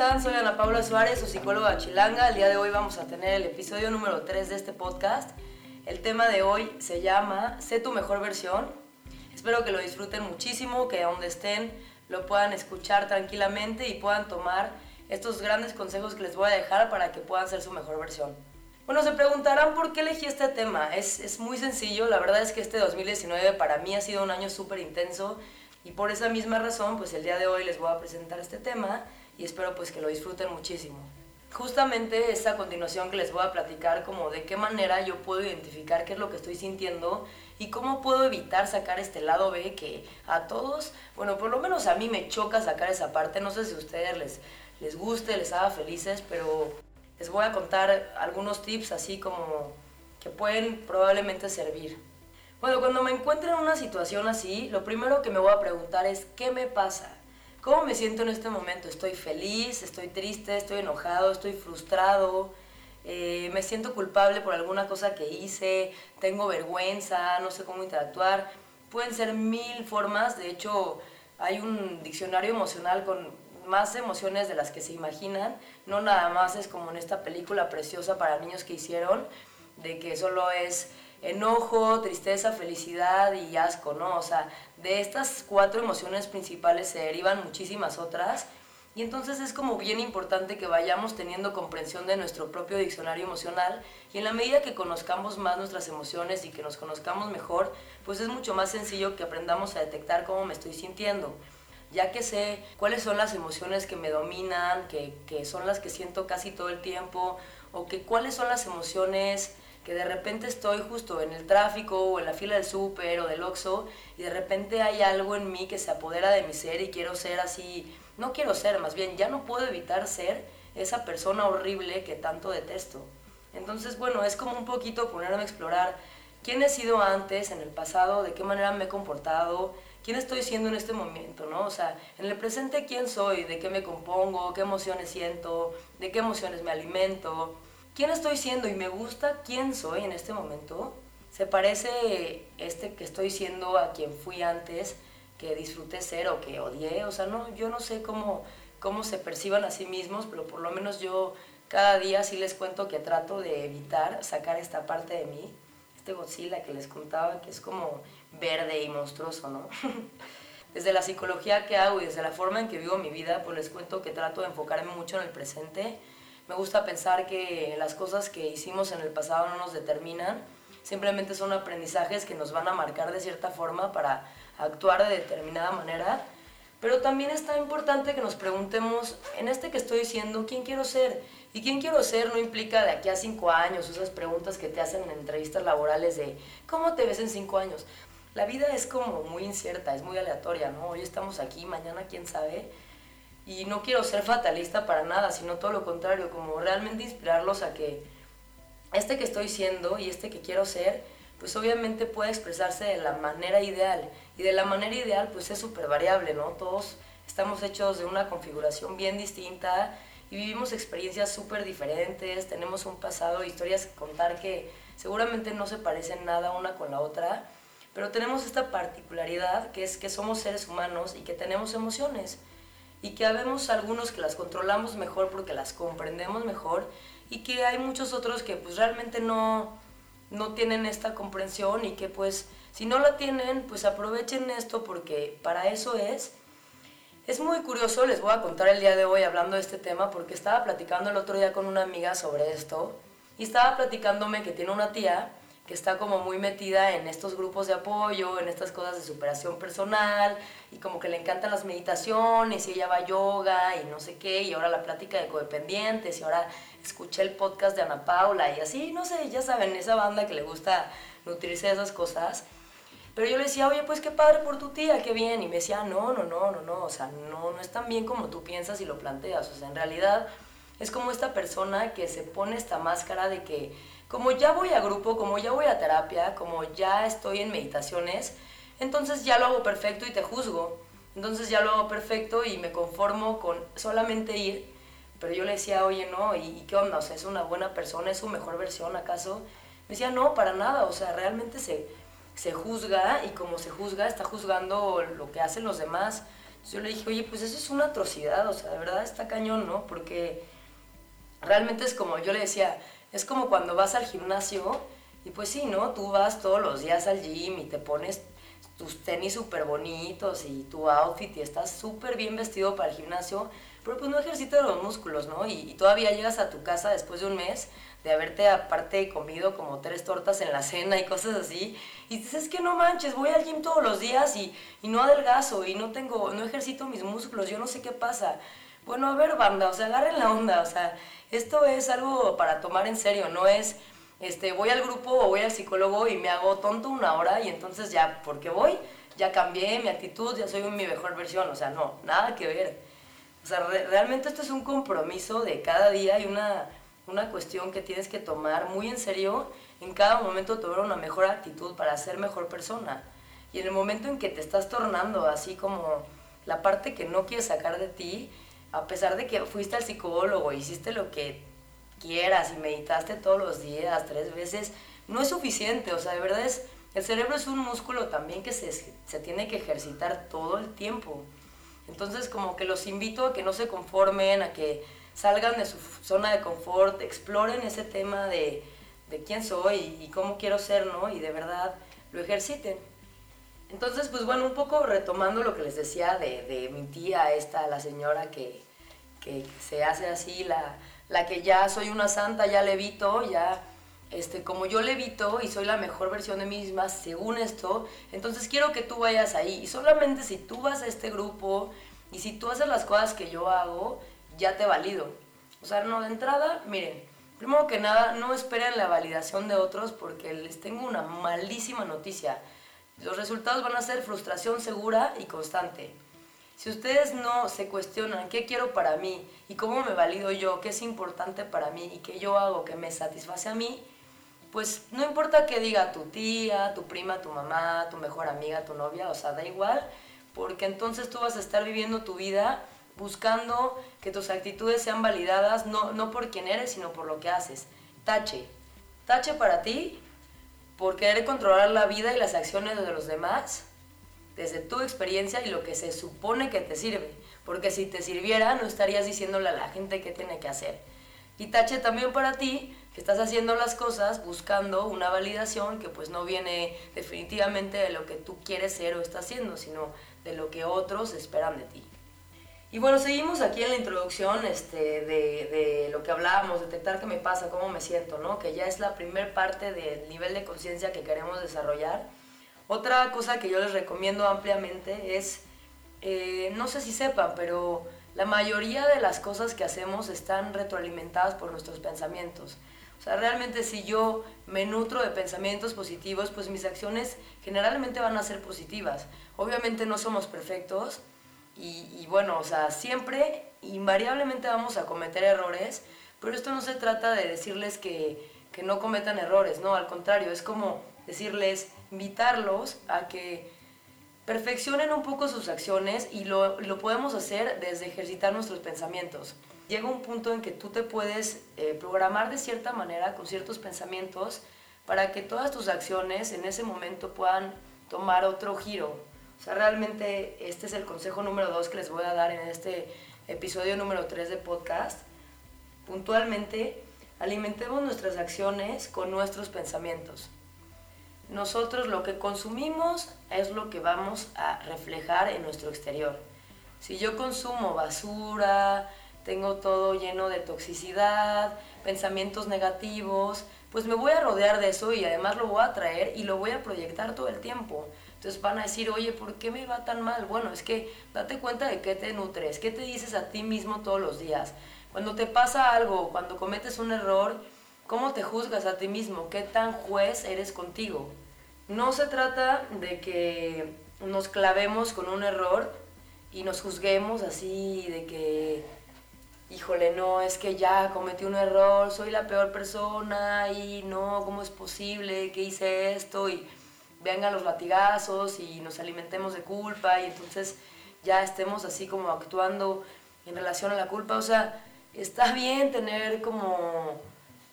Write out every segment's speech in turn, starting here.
están? Soy Ana Paula Suárez, su psicóloga chilanga. El día de hoy vamos a tener el episodio número 3 de este podcast. El tema de hoy se llama Sé tu mejor versión. Espero que lo disfruten muchísimo, que donde estén lo puedan escuchar tranquilamente y puedan tomar estos grandes consejos que les voy a dejar para que puedan ser su mejor versión. Bueno, se preguntarán por qué elegí este tema. Es, es muy sencillo, la verdad es que este 2019 para mí ha sido un año súper intenso y por esa misma razón, pues el día de hoy les voy a presentar este tema y espero pues que lo disfruten muchísimo. Justamente esta continuación que les voy a platicar como de qué manera yo puedo identificar qué es lo que estoy sintiendo y cómo puedo evitar sacar este lado B que a todos, bueno, por lo menos a mí me choca sacar esa parte, no sé si a ustedes les, les guste, les haga felices, pero les voy a contar algunos tips así como que pueden probablemente servir. Bueno, cuando me encuentro en una situación así, lo primero que me voy a preguntar es ¿qué me pasa? ¿Cómo me siento en este momento? ¿Estoy feliz? ¿Estoy triste? ¿Estoy enojado? ¿Estoy frustrado? Eh, ¿Me siento culpable por alguna cosa que hice? ¿Tengo vergüenza? ¿No sé cómo interactuar? Pueden ser mil formas. De hecho, hay un diccionario emocional con más emociones de las que se imaginan. No nada más es como en esta película preciosa para niños que hicieron, de que solo es enojo, tristeza, felicidad y asco, ¿no? O sea, de estas cuatro emociones principales se derivan muchísimas otras. Y entonces es como bien importante que vayamos teniendo comprensión de nuestro propio diccionario emocional y en la medida que conozcamos más nuestras emociones y que nos conozcamos mejor, pues es mucho más sencillo que aprendamos a detectar cómo me estoy sintiendo. Ya que sé cuáles son las emociones que me dominan, que, que son las que siento casi todo el tiempo, o que cuáles son las emociones que de repente estoy justo en el tráfico o en la fila del súper o del Oxxo y de repente hay algo en mí que se apodera de mi ser y quiero ser así, no quiero ser, más bien ya no puedo evitar ser esa persona horrible que tanto detesto. Entonces, bueno, es como un poquito ponerme a explorar quién he sido antes, en el pasado, de qué manera me he comportado, quién estoy siendo en este momento, ¿no? O sea, en el presente quién soy, de qué me compongo, qué emociones siento, de qué emociones me alimento, quién estoy siendo y me gusta quién soy en este momento, se parece este que estoy siendo a quien fui antes, que disfruté ser o que odié, o sea, no, yo no sé cómo, cómo se perciban a sí mismos, pero por lo menos yo cada día sí les cuento que trato de evitar sacar esta parte de mí, este Godzilla que les contaba, que es como verde y monstruoso, ¿no? desde la psicología que hago y desde la forma en que vivo mi vida, pues les cuento que trato de enfocarme mucho en el presente me gusta pensar que las cosas que hicimos en el pasado no nos determinan, simplemente son aprendizajes que nos van a marcar de cierta forma para actuar de determinada manera. Pero también está importante que nos preguntemos, en este que estoy diciendo, ¿quién quiero ser? Y quién quiero ser no implica de aquí a cinco años, esas preguntas que te hacen en entrevistas laborales de ¿cómo te ves en cinco años? La vida es como muy incierta, es muy aleatoria, ¿no? Hoy estamos aquí, mañana quién sabe. Y no quiero ser fatalista para nada, sino todo lo contrario, como realmente inspirarlos a que este que estoy siendo y este que quiero ser, pues obviamente puede expresarse de la manera ideal. Y de la manera ideal, pues es súper variable, ¿no? Todos estamos hechos de una configuración bien distinta y vivimos experiencias súper diferentes, tenemos un pasado, historias que contar que seguramente no se parecen nada una con la otra, pero tenemos esta particularidad que es que somos seres humanos y que tenemos emociones y que habemos algunos que las controlamos mejor porque las comprendemos mejor y que hay muchos otros que pues realmente no, no tienen esta comprensión y que pues si no la tienen pues aprovechen esto porque para eso es. Es muy curioso, les voy a contar el día de hoy hablando de este tema porque estaba platicando el otro día con una amiga sobre esto y estaba platicándome que tiene una tía que está como muy metida en estos grupos de apoyo, en estas cosas de superación personal, y como que le encantan las meditaciones, y ella va a yoga, y no sé qué, y ahora la plática de codependientes, y ahora escuché el podcast de Ana Paula, y así, no sé, ya saben, esa banda que le gusta nutrirse de esas cosas. Pero yo le decía, oye, pues qué padre por tu tía, qué bien. Y me decía, no, no, no, no, no, o sea, no, no es tan bien como tú piensas y lo planteas. O sea, en realidad es como esta persona que se pone esta máscara de que como ya voy a grupo, como ya voy a terapia, como ya estoy en meditaciones, entonces ya lo hago perfecto y te juzgo. Entonces ya lo hago perfecto y me conformo con solamente ir. Pero yo le decía, oye, no, ¿y, qué onda? O sea, ¿es una buena persona? ¿Es su mejor versión acaso? Me decía, no, para nada. O sea, realmente se, se juzga y como se juzga, está juzgando lo que hacen los demás. yo le dije, oye, pues eso es una atrocidad, o sea, de verdad está cañón, ¿no? Porque realmente es como, yo le decía, es como cuando vas al gimnasio y pues sí, ¿no? Tú vas todos los días al gym y te pones tus tenis súper bonitos y tu outfit y estás súper bien vestido para el gimnasio, pero pues no ejercitas los músculos, ¿no? Y, todavía llegas a tu casa después de un mes de haberte aparte comido como tres tortas en la cena y cosas así, y dices, es que no manches, voy al gym todos los días y, y no adelgazo y no tengo, no ejercito mis músculos, yo no sé qué pasa. Bueno, a ver, banda, o sea, agarren la onda, o sea, esto es algo para tomar en serio, no es este, voy al grupo o voy al psicólogo y me hago tonto una hora y entonces ya, porque voy, ya cambié mi actitud, ya soy mi mejor versión, o sea, no, nada que ver. O sea, realmente esto es un compromiso de cada día y una, una cuestión que tienes que tomar muy en serio, en cada momento tomar una mejor actitud para ser mejor persona. Y en el momento en que te estás tornando así como la parte que no quieres sacar de ti, a pesar de que fuiste al psicólogo, hiciste lo que quieras y meditaste todos los días, tres veces, no es suficiente. O sea, de verdad es, el cerebro es un músculo también que se, se tiene que ejercitar todo el tiempo. Entonces, como que los invito a que no se conformen, a que salgan de su zona de confort, exploren ese tema de, de quién soy y cómo quiero ser, ¿no? Y de verdad lo ejerciten. Entonces, pues bueno, un poco retomando lo que les decía de, mi tía, esta, la señora que, que se hace así, la, la que ya soy una santa, ya levito, ya, este, como yo levito y soy la mejor versión de mí misma según esto, entonces quiero que tú vayas ahí. Y solamente si tú vas a este grupo y si tú haces las cosas que yo hago, ya te valido. O sea, no, de entrada, miren, primero que nada, no esperen la validación de otros porque les tengo una malísima noticia. Los resultados van a ser frustración segura y constante. Si ustedes no se cuestionan qué quiero para mí y cómo me valido yo, qué es importante para mí y qué yo hago que me satisface a mí, pues no importa qué diga tu tía, tu prima, tu mamá, tu mejor amiga, tu novia, o sea, da igual, porque entonces tú vas a estar viviendo tu vida buscando que tus actitudes sean validadas no, no por quién eres, sino por lo que haces. Tache. Tache para ti por querer controlar la vida y las acciones de los demás desde tu experiencia y lo que se supone que te sirve. Porque si te sirviera, no estarías diciéndole a la gente qué tiene que hacer. Y tache también para ti, que estás haciendo las cosas buscando una validación que pues no viene definitivamente de lo que tú quieres ser o estás haciendo, sino de lo que otros esperan de ti. Y bueno, seguimos aquí en la introducción este, de, de, lo que hablábamos, detectar qué me pasa, cómo me siento, ¿no? Que ya es la primer parte del nivel de conciencia que queremos desarrollar otra cosa que yo les recomiendo ampliamente es, eh, no sé si sepan, pero la mayoría de las cosas que hacemos están retroalimentadas por nuestros pensamientos. O sea, realmente si yo me nutro de pensamientos positivos, pues mis acciones generalmente van a ser positivas. Obviamente no somos perfectos y, y, bueno, o sea, siempre, invariablemente vamos a cometer errores, pero esto no se trata de decirles que, que no cometan errores, no, al contrario, es como decirles, invitarlos a que perfeccionen un poco sus acciones y lo, lo podemos hacer desde ejercitar nuestros pensamientos. Llega un punto en que tú te puedes eh, programar de cierta manera con ciertos pensamientos para que todas tus acciones en ese momento puedan tomar otro giro. O sea, realmente este es el consejo número dos que les voy a dar en este episodio número 3 de podcast. Puntualmente, alimentemos nuestras acciones con nuestros pensamientos nosotros lo que consumimos es lo que vamos a reflejar en nuestro exterior. Si yo consumo basura, tengo todo lleno de toxicidad, pensamientos negativos, pues me voy a rodear de eso y además lo voy a traer y lo voy a proyectar todo el tiempo. Entonces van a decir, oye, ¿por qué me va tan mal? Bueno, es que date cuenta de qué te nutres, qué te dices a ti mismo todos los días. Cuando te pasa algo, cuando cometes un error, ¿cómo te juzgas a ti mismo? ¿Qué tan juez eres contigo? No se trata de que nos clavemos con un error y nos juzguemos así de que, híjole, no, es que ya cometí un error, soy la peor persona y no, ¿cómo es posible que hice esto? Y vengan los latigazos y nos alimentemos de culpa y entonces ya estemos así como actuando en relación a la culpa. O sea, está bien tener como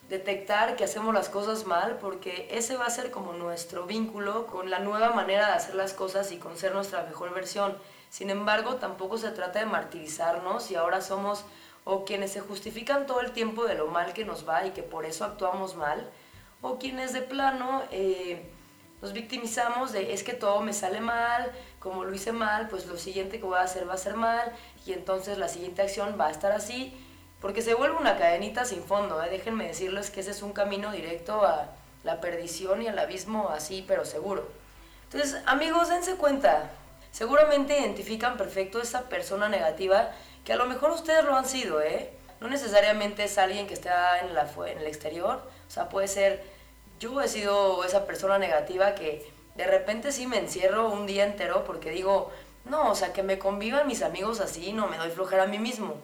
detectar que hacemos las cosas mal, porque ese va a ser como nuestro vínculo con la nueva manera de hacer las cosas y con ser nuestra mejor versión. Sin embargo, tampoco se trata de martirizarnos y ahora somos o quienes se justifican todo el tiempo de lo mal que nos va y que por eso actuamos mal, o quienes de plano eh, nos victimizamos de es que todo me sale mal, como lo hice mal, pues lo siguiente que voy a hacer va a ser mal y entonces la siguiente acción va a estar así, porque se vuelve una cadenita sin fondo. ¿eh? Déjenme decirles que ese es un camino directo a la perdición y al abismo así, pero seguro. Entonces, amigos, dense cuenta, seguramente identifican perfecto esa persona negativa que a lo mejor ustedes lo han sido, ¿eh? No necesariamente es alguien que está en, la, en el exterior, o sea, puede ser, yo he sido esa persona negativa que de repente sí me encierro un día entero porque digo, no, o sea, que me convivan mis amigos así, no me doy flojera a mí mismo.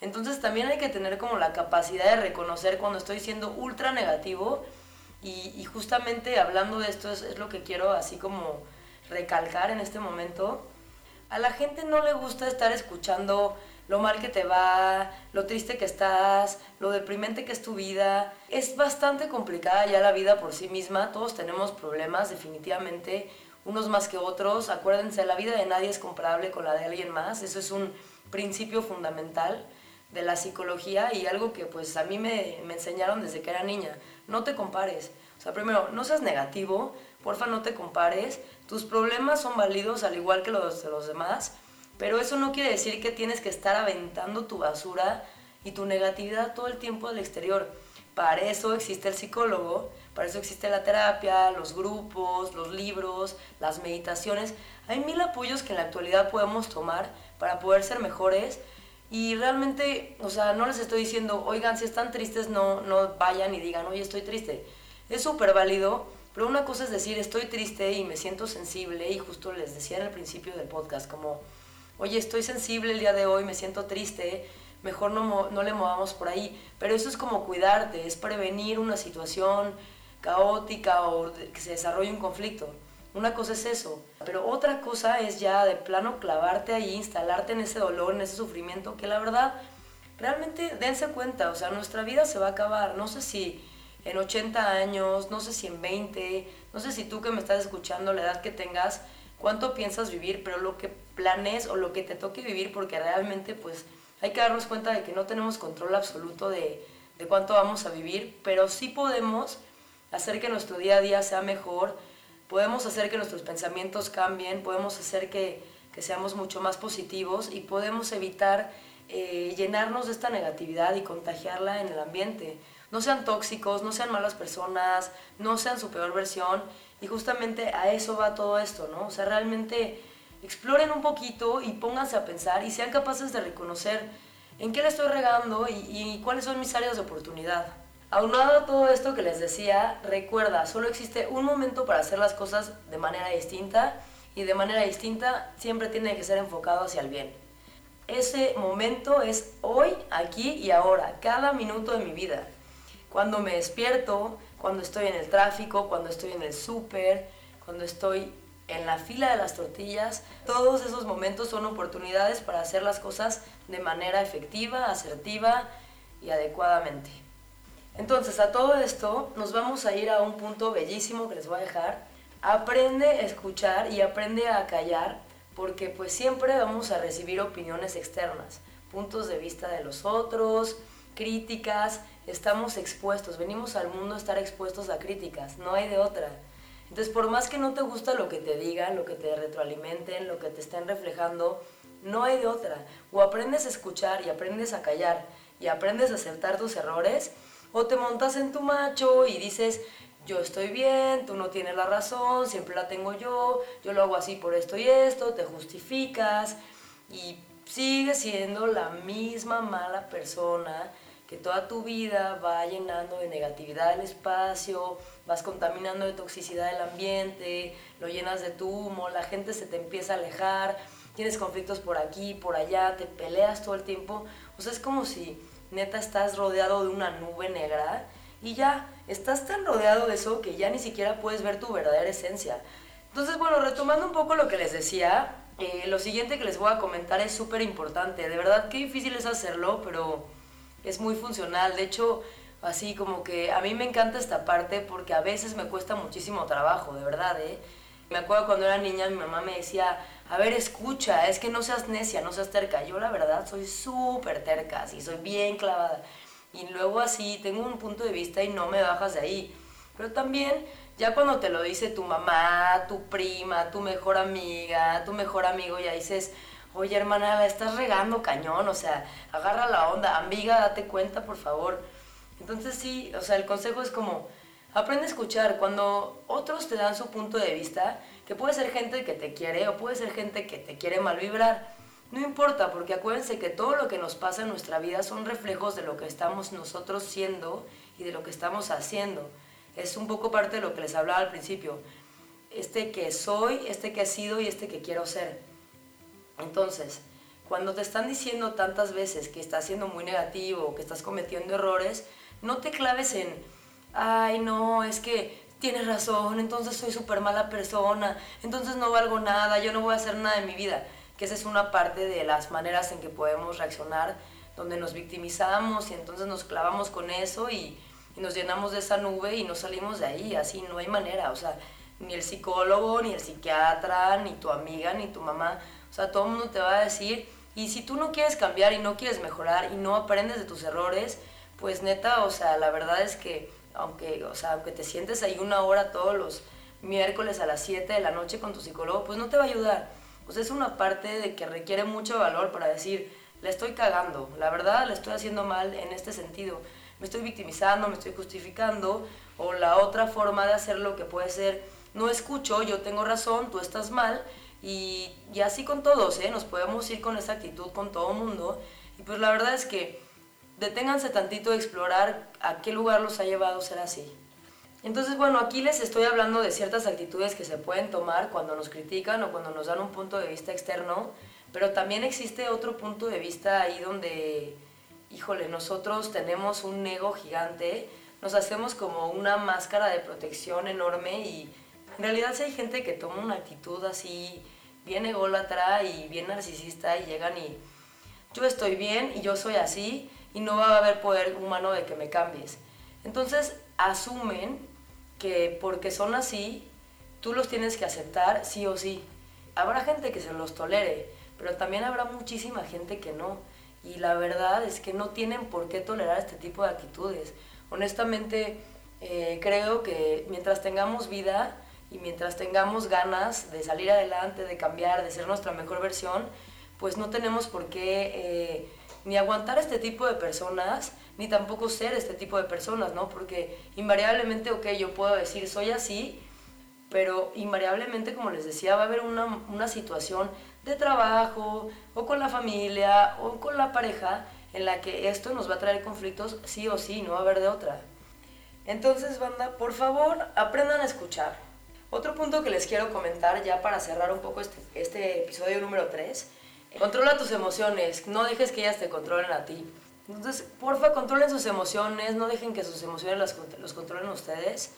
Entonces también hay que tener como la capacidad de reconocer cuando estoy siendo ultra negativo y, justamente hablando de esto es, lo que quiero así como recalcar en este momento. A la gente no le gusta estar escuchando lo mal que te va, lo triste que estás, lo deprimente que es tu vida. Es bastante complicada ya la vida por sí misma, todos tenemos problemas definitivamente, unos más que otros. Acuérdense, la vida de nadie es comparable con la de alguien más, eso es un principio fundamental de la psicología y algo que pues a mí me, me enseñaron desde que era niña. No te compares. O sea, primero, no seas negativo, porfa no te compares. Tus problemas son válidos al igual que los de los demás pero eso no quiere decir que tienes que estar aventando tu basura y tu negatividad todo el tiempo al exterior. Para eso existe el psicólogo, para eso existe la terapia, los grupos, los libros, las meditaciones. Hay mil apoyos que en la actualidad podemos tomar para poder ser mejores. Y realmente, o sea, no les estoy diciendo, oigan, si están tristes, no, no vayan y digan, oye, estoy triste. Es súper válido, pero una cosa es decir, estoy triste y me siento sensible, y justo les decía en el principio del podcast, como oye, estoy sensible el día de hoy, me siento triste, mejor no, no le movamos por ahí. Pero eso es como cuidarte, es prevenir una situación caótica o que se desarrolle un conflicto. Una cosa es eso, pero otra cosa es ya de plano clavarte ahí, instalarte en ese dolor, en ese sufrimiento, que la verdad, realmente dense cuenta, o sea, nuestra vida se va a acabar, no sé si en 80 años, no sé si en 20, no sé si tú que me estás escuchando, la edad que tengas, cuánto piensas vivir, pero lo que planes o lo que te toque vivir, porque realmente pues hay que darnos cuenta de que no tenemos control absoluto de, de cuánto vamos a vivir, pero sí podemos hacer que nuestro día a día sea mejor, podemos hacer que nuestros pensamientos cambien, podemos hacer que, que seamos mucho más positivos y podemos evitar eh, llenarnos de esta negatividad y contagiarla en el ambiente. No sean tóxicos, no sean malas personas, no sean su peor versión y justamente a eso va todo esto, ¿no? O sea, realmente exploren un poquito y pónganse a pensar y sean capaces de reconocer en qué le estoy regando y, cuáles son mis áreas de oportunidad. Aunado a todo esto que les decía, recuerda, solo existe un momento para hacer las cosas de manera distinta y de manera distinta siempre tiene que ser enfocado hacia el bien. Ese momento es hoy, aquí y ahora, cada minuto de mi vida. Cuando me despierto, cuando estoy en el tráfico, cuando estoy en el súper, cuando estoy en la fila de las tortillas. Todos esos momentos son oportunidades para hacer las cosas de manera efectiva, asertiva y adecuadamente. Entonces, a todo esto nos vamos a ir a un punto bellísimo que les voy a dejar. Aprende a escuchar y aprende a callar porque pues siempre vamos a recibir opiniones externas, puntos de vista de los otros, críticas, estamos expuestos, venimos al mundo a estar expuestos a críticas, no hay de otra. Entonces, por más que no te gusta lo que te digan, lo que te retroalimenten, lo que te estén reflejando, no hay de otra. O aprendes a escuchar y aprendes a callar y aprendes a aceptar tus errores, o te montas en tu macho y dices, yo estoy bien, tú no tienes la razón, siempre la tengo yo, yo lo hago así por esto y esto, te justificas y sigues siendo la misma mala persona que toda tu vida va llenando de negatividad el espacio, vas contaminando de toxicidad el ambiente, lo llenas de tu humo, la gente se te empieza a alejar, tienes conflictos por aquí, por allá, te peleas todo el tiempo. O sea, es como si neta estás rodeado de una nube negra y ya estás tan rodeado de eso que ya ni siquiera puedes ver tu verdadera esencia. Entonces, bueno, retomando un poco lo que les decía, eh, lo siguiente que les voy a comentar es súper importante. De verdad, qué difícil es hacerlo, pero es muy funcional. De hecho, así como que a mí me encanta esta parte porque a veces me cuesta muchísimo trabajo, de verdad, ¿eh? Me acuerdo cuando era niña, mi mamá me decía, a ver, escucha, es que no seas necia, no seas terca. Yo la verdad soy súper terca, así, soy bien clavada. Y luego así tengo un punto de vista y no me bajas de ahí. Pero también, ya cuando te lo dice tu mamá, tu prima, tu mejor amiga, tu mejor amigo, ya dices, oye hermana, la estás regando cañón, o sea, agarra la onda, amiga, date cuenta, por favor. Entonces sí, o sea, el consejo es como, aprende a escuchar. Cuando otros te dan su punto de vista, que puede ser gente que te quiere o puede ser gente que te quiere mal vibrar. No importa, porque acuérdense que todo lo que nos pasa en nuestra vida son reflejos de lo que estamos nosotros siendo y de lo que estamos haciendo. Es un poco parte de lo que les hablaba al principio. Este que soy, este que he sido y este que quiero ser. Entonces, cuando te están diciendo tantas veces que estás siendo muy negativo, que estás cometiendo errores, no te claves en, ay, no, es que tienes razón, entonces soy súper mala persona, entonces no valgo nada, yo no voy a hacer nada en mi vida. Que esa es una parte de las maneras en que podemos reaccionar, donde nos victimizamos y entonces nos clavamos con eso y, y nos llenamos de esa nube y no salimos de ahí, así no hay manera, o sea, ni el psicólogo, ni el psiquiatra, ni tu amiga, ni tu mamá, o sea, todo el mundo te va a decir, y si tú no quieres cambiar y no quieres mejorar y no aprendes de tus errores, pues neta, o sea, la verdad es que aunque, o sea, aunque te sientes ahí una hora todos los miércoles a las 7 de la noche con tu psicólogo, pues no te va a ayudar. Pues es una parte de que requiere mucho valor para decir, le estoy cagando, la verdad le estoy haciendo mal en este sentido. Me estoy victimizando, me estoy justificando, o la otra forma de hacerlo que puede ser, no escucho, yo tengo razón, tú estás mal, y, así con todos, ¿eh? nos podemos ir con esa actitud con todo mundo. Y pues la verdad es que deténganse tantito de explorar a qué lugar los ha llevado ser así. Entonces, bueno, aquí les estoy hablando de ciertas actitudes que se pueden tomar cuando nos critican o cuando nos dan un punto de vista externo, pero también existe otro punto de vista ahí donde, híjole, nosotros tenemos un ego gigante, nos hacemos como una máscara de protección enorme y en realidad si hay gente que toma una actitud así bien ególatra y bien narcisista y llegan y yo estoy bien y yo soy así y no va a haber poder humano de que me cambies. Entonces asumen que porque son así, tú los tienes que aceptar sí o sí. Habrá gente que se los tolere, pero también habrá muchísima gente que no. Y la verdad es que no tienen por qué tolerar este tipo de actitudes. Honestamente, eh, creo que mientras tengamos vida y mientras tengamos ganas de salir adelante, de cambiar, de ser nuestra mejor versión, pues no tenemos por qué... Eh, ni aguantar este tipo de personas, ni tampoco ser este tipo de personas, ¿no? Porque invariablemente, ok, yo puedo decir, soy así, pero invariablemente, como les decía, va a haber una, una situación de trabajo, o con la familia, o con la pareja, en la que esto nos va a traer conflictos sí o sí, no va a haber de otra. Entonces, banda, por favor, aprendan a escuchar. Otro punto que les quiero comentar ya para cerrar un poco este, este episodio número 3 Controla tus emociones, no dejes que ellas te controlen a ti. Entonces, porfa, controlen sus emociones, no dejen que sus emociones las, los controlen ustedes.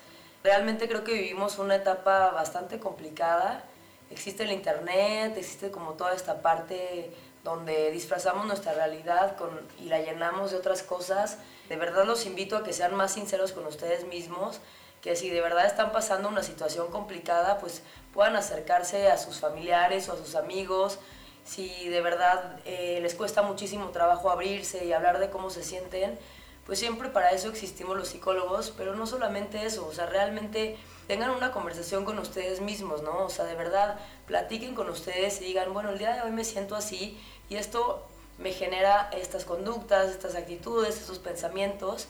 Realmente creo que vivimos una etapa bastante complicada. Existe el internet, existe como toda esta parte donde disfrazamos nuestra realidad con, y la llenamos de otras cosas. De verdad los invito a que sean más sinceros con ustedes mismos, que si de verdad están pasando una situación complicada, pues puedan acercarse a sus familiares o a sus amigos, si de verdad eh, les cuesta muchísimo trabajo abrirse y hablar de cómo se sienten, pues siempre para eso existimos los psicólogos, pero no solamente eso, o sea, realmente tengan una conversación con ustedes mismos, ¿no? O sea, de verdad, platiquen con ustedes y digan, bueno, el día de hoy me siento así y esto me genera estas conductas, estas actitudes, estos pensamientos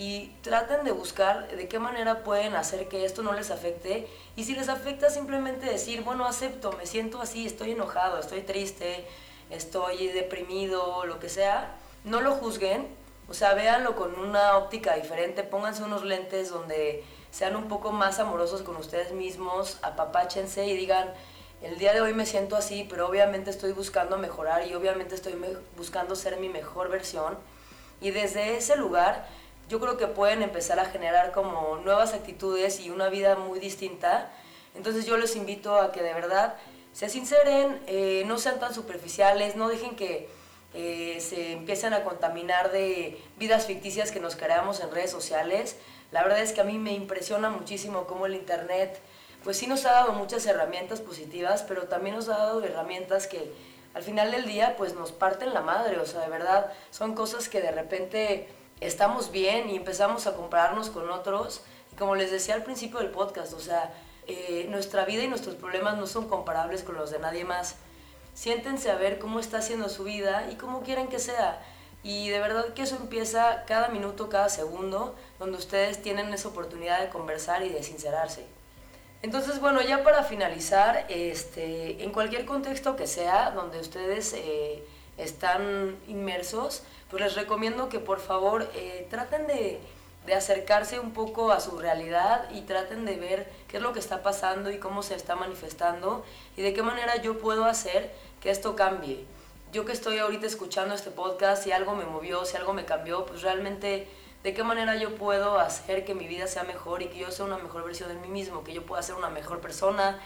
y traten de buscar de qué manera pueden hacer que esto no les afecte. Y si les afecta simplemente decir, bueno, acepto, me siento así, estoy enojado, estoy triste, estoy deprimido, lo que sea, no lo juzguen, o sea, véanlo con una óptica diferente, pónganse unos lentes donde sean un poco más amorosos con ustedes mismos, apapáchense y digan, el día de hoy me siento así, pero obviamente estoy buscando mejorar y obviamente estoy buscando ser mi mejor versión. Y desde ese lugar yo creo que pueden empezar a generar como nuevas actitudes y una vida muy distinta. Entonces yo les invito a que de verdad se sinceren, eh, no sean tan superficiales, no dejen que eh, se empiecen a contaminar de vidas ficticias que nos creamos en redes sociales. La verdad es que a mí me impresiona muchísimo cómo el Internet pues sí nos ha dado muchas herramientas positivas, pero también nos ha dado herramientas que al final del día pues nos parten la madre, o sea, de verdad son cosas que de repente estamos bien y empezamos a compararnos con otros. Como les decía al principio del podcast, o sea, eh, nuestra vida y nuestros problemas no son comparables con los de nadie más. Siéntense a ver cómo está haciendo su vida y cómo quieren que sea. Y de verdad que eso empieza cada minuto, cada segundo, donde ustedes tienen esa oportunidad de conversar y de sincerarse. Entonces, bueno, ya para finalizar, este, en cualquier contexto que sea donde ustedes eh, están inmersos, pues les recomiendo que por favor eh, traten de, de, acercarse un poco a su realidad y traten de ver qué es lo que está pasando y cómo se está manifestando y de qué manera yo puedo hacer que esto cambie. Yo que estoy ahorita escuchando este podcast, si algo me movió, si algo me cambió, pues realmente de qué manera yo puedo hacer que mi vida sea mejor y que yo sea una mejor versión de mí mismo, que yo pueda ser una mejor persona,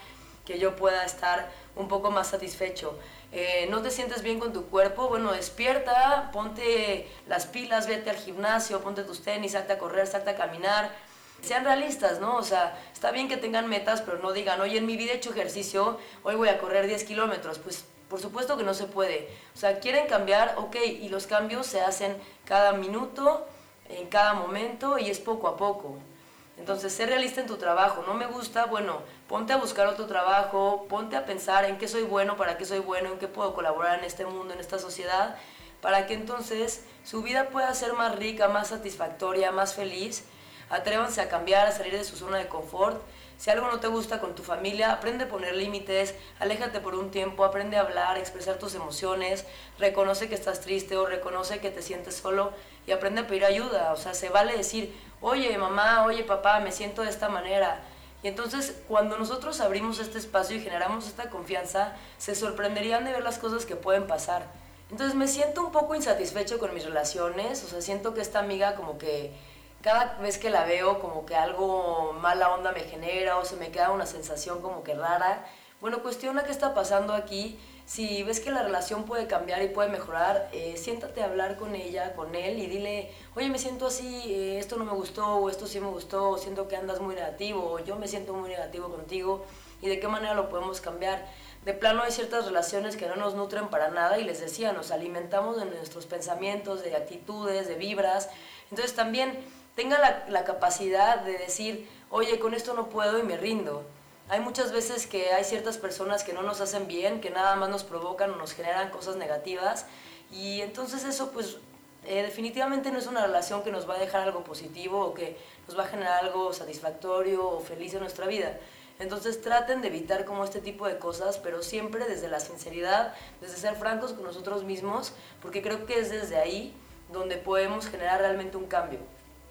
que yo pueda estar un poco más satisfecho. Eh, no te sientes bien con tu cuerpo, bueno, despierta, ponte las pilas, vete al gimnasio, ponte tus tenis, salte a correr, salte a caminar. Sean realistas, ¿no? O sea, está bien que tengan metas, pero no digan, oye, en mi vida he hecho ejercicio, hoy voy a correr 10 kilómetros. Pues por supuesto que no se puede. O sea, quieren cambiar, ok, y los cambios se hacen cada minuto, en cada momento y es poco a poco. Entonces, sé realista en tu trabajo. No me gusta, bueno, ponte a buscar otro trabajo, ponte a pensar en qué soy bueno, para qué soy bueno, en qué puedo colaborar en este mundo, en esta sociedad, para que entonces su vida pueda ser más rica, más satisfactoria, más feliz. Atrévanse a cambiar, a salir de su zona de confort si algo no te gusta con tu familia, aprende a poner límites, aléjate por un tiempo, aprende a hablar, expresar tus emociones, reconoce que estás triste o reconoce que te sientes solo y aprende a pedir ayuda. O sea, se vale decir, oye mamá, oye papá, me siento de esta manera. Y entonces cuando nosotros abrimos este espacio y generamos esta confianza, se sorprenderían de ver las cosas que pueden pasar. Entonces me siento un poco insatisfecho con mis relaciones, o sea, siento que esta amiga como que cada vez que la veo como que algo mala onda me genera o se me queda una sensación como que rara. Bueno, cuestiona qué está pasando aquí. Si ves que la relación puede cambiar y puede mejorar, eh, siéntate a hablar con ella, con él y dile, oye, me siento así, eh, esto no me gustó, o esto sí me gustó, siento que andas muy negativo, o yo me siento muy negativo contigo, y de qué manera lo podemos cambiar. De plano hay ciertas relaciones que no nos nutren para nada y les decía, nos alimentamos de nuestros pensamientos, de actitudes, de vibras. Entonces también tenga la, capacidad de decir, oye, con esto no puedo y me rindo. Hay muchas veces que hay ciertas personas que no nos hacen bien, que nada más nos provocan o nos generan cosas negativas y entonces eso pues eh, definitivamente no es una relación que nos va a dejar algo positivo o que nos va a generar algo satisfactorio o feliz en nuestra vida. Entonces traten de evitar como este tipo de cosas, pero siempre desde la sinceridad, desde ser francos con nosotros mismos, porque creo que es desde ahí donde podemos generar realmente un cambio.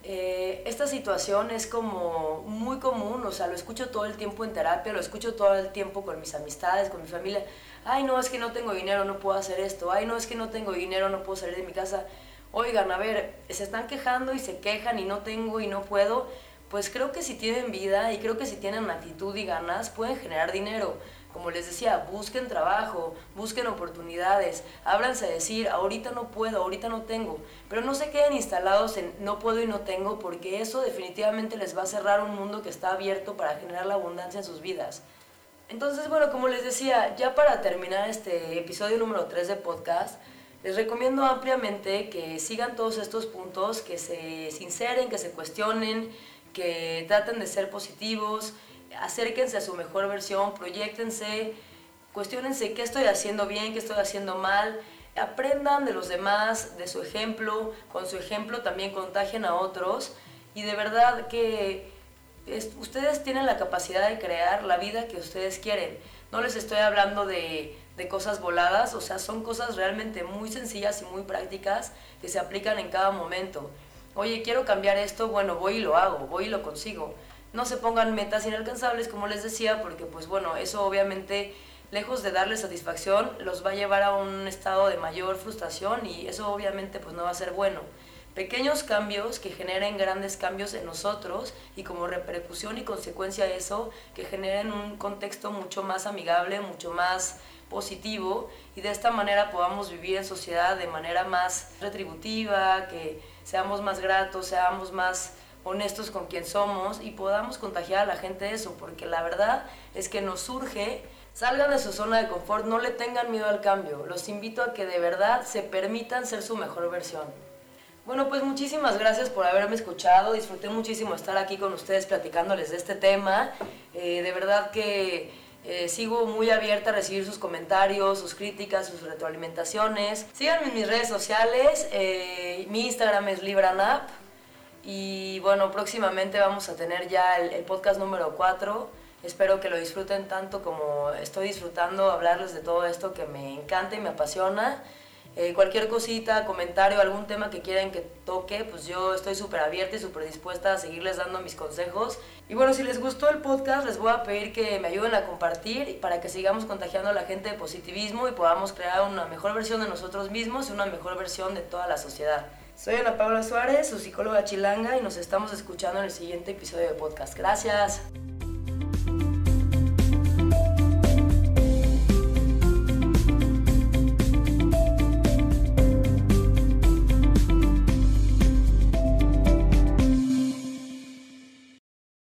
Eh, esta situación es como muy común, o sea, lo escucho todo el tiempo en terapia, lo escucho todo el tiempo con mis amistades, con mi familia. Ay, no, es que no tengo dinero, no puedo hacer esto. Ay, no, es que no tengo dinero, no puedo salir de mi casa. Oigan, a ver, se están quejando y se quejan y no tengo y no puedo. Pues creo que si tienen vida y creo que si tienen actitud y ganas, pueden generar dinero como les decía, busquen trabajo, busquen oportunidades, ábranse a decir, ahorita no puedo, ahorita no tengo, pero no se queden instalados en no puedo y no tengo, porque eso definitivamente les va a cerrar un mundo que está abierto para generar la abundancia en sus vidas. Entonces, bueno, como les decía, ya para terminar este episodio número 3 de podcast, les recomiendo ampliamente que sigan todos estos puntos, que se sinceren, que se cuestionen, que traten de ser positivos, acérquense a su mejor versión, proyectense, cuestionense qué estoy haciendo bien, qué estoy haciendo mal, aprendan de los demás, de su ejemplo, con su ejemplo también contagien a otros y de verdad que ustedes tienen la capacidad de crear la vida que ustedes quieren. No les estoy hablando de, de cosas voladas, o sea, son cosas realmente muy sencillas y muy prácticas que se aplican en cada momento. Oye, quiero cambiar esto, bueno, voy y lo hago, voy y lo consigo no se pongan metas inalcanzables, como les decía, porque pues bueno, eso obviamente lejos de darles satisfacción, los va a llevar a un estado de mayor frustración y eso obviamente pues no va a ser bueno. Pequeños cambios que generen grandes cambios en nosotros y como repercusión y consecuencia de eso, que generen un contexto mucho más amigable, mucho más positivo y de esta manera podamos vivir en sociedad de manera más retributiva, que seamos más gratos, seamos más honestos con quien somos y podamos contagiar a la gente eso, porque la verdad es que nos surge, salgan de su zona de confort, no le tengan miedo al cambio, los invito a que de verdad se permitan ser su mejor versión. Bueno, pues muchísimas gracias por haberme escuchado, disfruté muchísimo estar aquí con ustedes platicándoles de este tema, eh, de verdad que eh, sigo muy abierta a recibir sus comentarios, sus críticas, sus retroalimentaciones. Síganme en mis redes sociales, eh, mi Instagram es LibraNap y bueno, próximamente vamos a tener ya el, podcast número 4. Espero que lo disfruten tanto como estoy disfrutando hablarles de todo esto que me encanta y me apasiona. Eh, cualquier cosita, comentario, algún tema que quieran que toque, pues yo estoy súper abierta y súper dispuesta a seguirles dando mis consejos. Y bueno, si les gustó el podcast, les voy a pedir que me ayuden a compartir para que sigamos contagiando a la gente de positivismo y podamos crear una mejor versión de nosotros mismos y una mejor versión de toda la sociedad. Soy Ana Paula Suárez, su psicóloga chilanga, y nos estamos escuchando en el siguiente episodio de podcast. Gracias.